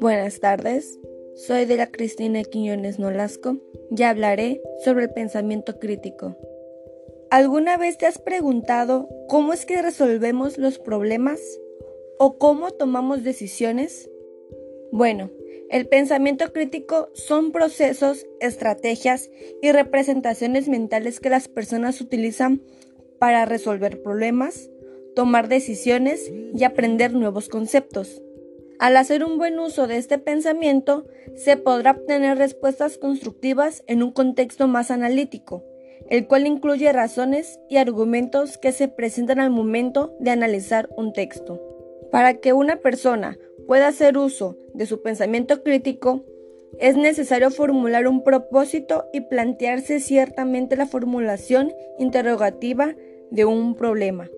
Buenas tardes, soy de la Cristina Quiñones Nolasco y hablaré sobre el pensamiento crítico. ¿Alguna vez te has preguntado cómo es que resolvemos los problemas o cómo tomamos decisiones? Bueno, el pensamiento crítico son procesos, estrategias y representaciones mentales que las personas utilizan para resolver problemas, tomar decisiones y aprender nuevos conceptos. Al hacer un buen uso de este pensamiento, se podrá obtener respuestas constructivas en un contexto más analítico, el cual incluye razones y argumentos que se presentan al momento de analizar un texto. Para que una persona pueda hacer uso de su pensamiento crítico, es necesario formular un propósito y plantearse ciertamente la formulación interrogativa de un problema.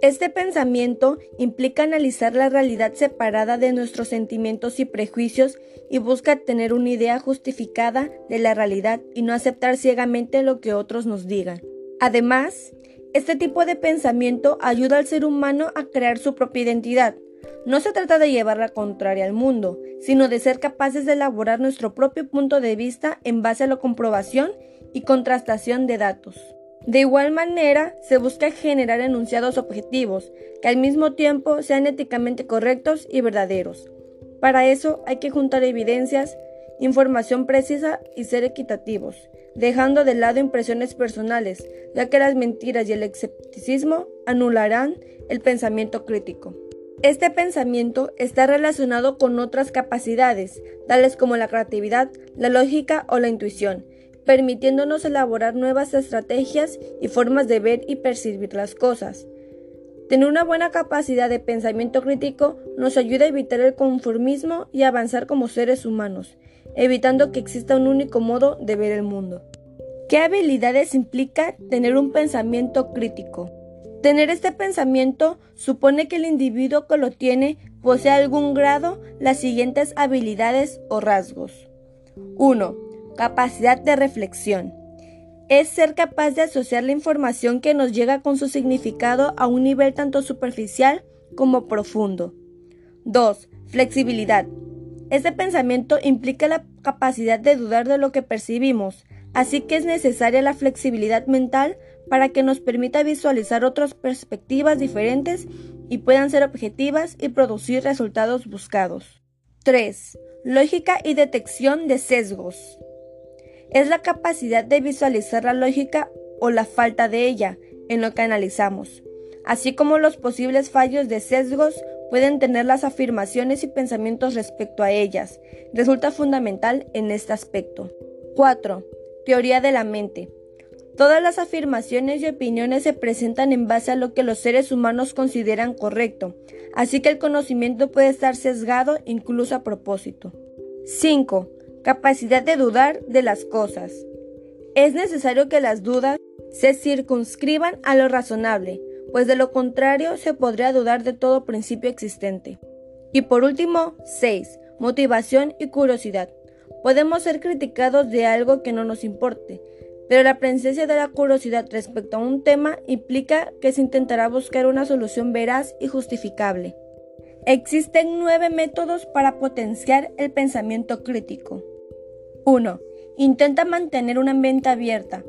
Este pensamiento implica analizar la realidad separada de nuestros sentimientos y prejuicios y busca tener una idea justificada de la realidad y no aceptar ciegamente lo que otros nos digan. Además, este tipo de pensamiento ayuda al ser humano a crear su propia identidad. No se trata de llevar la contraria al mundo, sino de ser capaces de elaborar nuestro propio punto de vista en base a la comprobación y contrastación de datos. De igual manera, se busca generar enunciados objetivos que al mismo tiempo sean éticamente correctos y verdaderos. Para eso hay que juntar evidencias, información precisa y ser equitativos, dejando de lado impresiones personales, ya que las mentiras y el escepticismo anularán el pensamiento crítico. Este pensamiento está relacionado con otras capacidades, tales como la creatividad, la lógica o la intuición, permitiéndonos elaborar nuevas estrategias y formas de ver y percibir las cosas. Tener una buena capacidad de pensamiento crítico nos ayuda a evitar el conformismo y avanzar como seres humanos, evitando que exista un único modo de ver el mundo. ¿Qué habilidades implica tener un pensamiento crítico? Tener este pensamiento supone que el individuo que lo tiene posee algún grado las siguientes habilidades o rasgos. 1 Capacidad de reflexión. Es ser capaz de asociar la información que nos llega con su significado a un nivel tanto superficial como profundo. 2. Flexibilidad. Este pensamiento implica la capacidad de dudar de lo que percibimos, así que es necesaria la flexibilidad mental para que nos permita visualizar otras perspectivas diferentes y puedan ser objetivas y producir resultados buscados. 3. Lógica y detección de sesgos es la capacidad de visualizar la lógica o la falta de ella en lo que analizamos, así como los posibles fallos de sesgos pueden tener las afirmaciones y pensamientos respecto a ellas. Resulta fundamental en este aspecto. 4. Teoría de la mente. Todas las afirmaciones y opiniones se presentan en base a lo que los seres humanos consideran correcto, así que el conocimiento puede estar sesgado incluso a propósito. 5. Capacidad de dudar de las cosas. Es necesario que las dudas se circunscriban a lo razonable, pues de lo contrario se podría dudar de todo principio existente. Y por último, 6. Motivación y curiosidad. Podemos ser criticados de algo que no nos importe, pero la presencia de la curiosidad respecto a un tema implica que se intentará buscar una solución veraz y justificable. Existen nueve métodos para potenciar el pensamiento crítico. 1. Intenta mantener una mente abierta.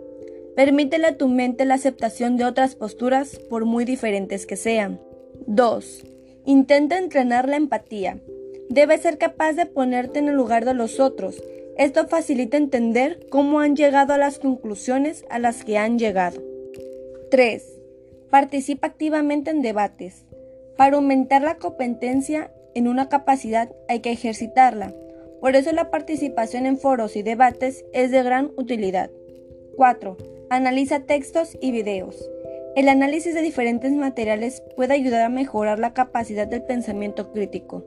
Permítele a tu mente la aceptación de otras posturas por muy diferentes que sean. 2. Intenta entrenar la empatía. Debes ser capaz de ponerte en el lugar de los otros. Esto facilita entender cómo han llegado a las conclusiones a las que han llegado. 3. Participa activamente en debates. Para aumentar la competencia en una capacidad hay que ejercitarla. Por eso la participación en foros y debates es de gran utilidad. 4. Analiza textos y videos. El análisis de diferentes materiales puede ayudar a mejorar la capacidad del pensamiento crítico.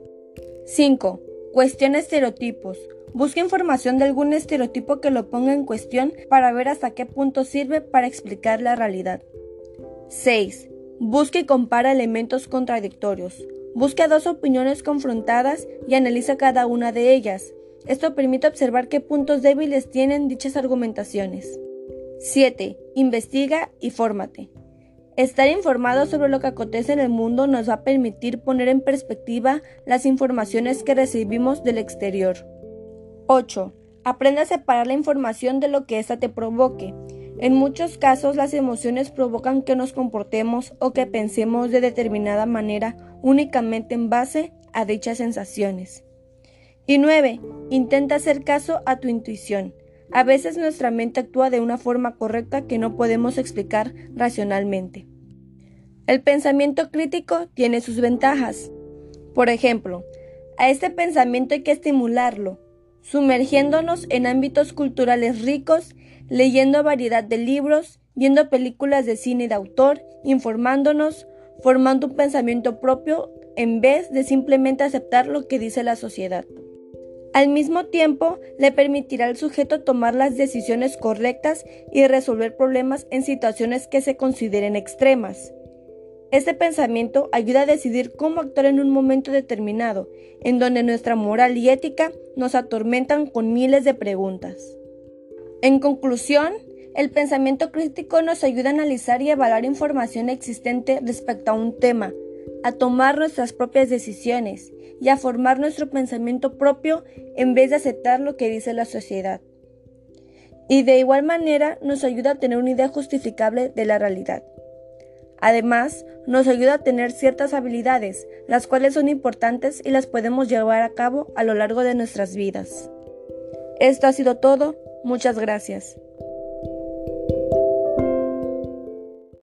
5. Cuestiona estereotipos. Busca información de algún estereotipo que lo ponga en cuestión para ver hasta qué punto sirve para explicar la realidad. 6. Busca y compara elementos contradictorios. Busca dos opiniones confrontadas y analiza cada una de ellas. Esto permite observar qué puntos débiles tienen dichas argumentaciones. 7. Investiga y fórmate. Estar informado sobre lo que acontece en el mundo nos va a permitir poner en perspectiva las informaciones que recibimos del exterior. 8. Aprende a separar la información de lo que ésta te provoque. En muchos casos las emociones provocan que nos comportemos o que pensemos de determinada manera únicamente en base a dichas sensaciones. Y 9. Intenta hacer caso a tu intuición. A veces nuestra mente actúa de una forma correcta que no podemos explicar racionalmente. El pensamiento crítico tiene sus ventajas. Por ejemplo, a este pensamiento hay que estimularlo, sumergiéndonos en ámbitos culturales ricos, leyendo variedad de libros, viendo películas de cine de autor, informándonos, formando un pensamiento propio en vez de simplemente aceptar lo que dice la sociedad. Al mismo tiempo, le permitirá al sujeto tomar las decisiones correctas y resolver problemas en situaciones que se consideren extremas. Este pensamiento ayuda a decidir cómo actuar en un momento determinado, en donde nuestra moral y ética nos atormentan con miles de preguntas. En conclusión, el pensamiento crítico nos ayuda a analizar y evaluar información existente respecto a un tema, a tomar nuestras propias decisiones y a formar nuestro pensamiento propio en vez de aceptar lo que dice la sociedad. Y de igual manera nos ayuda a tener una idea justificable de la realidad. Además, nos ayuda a tener ciertas habilidades, las cuales son importantes y las podemos llevar a cabo a lo largo de nuestras vidas. Esto ha sido todo, muchas gracias.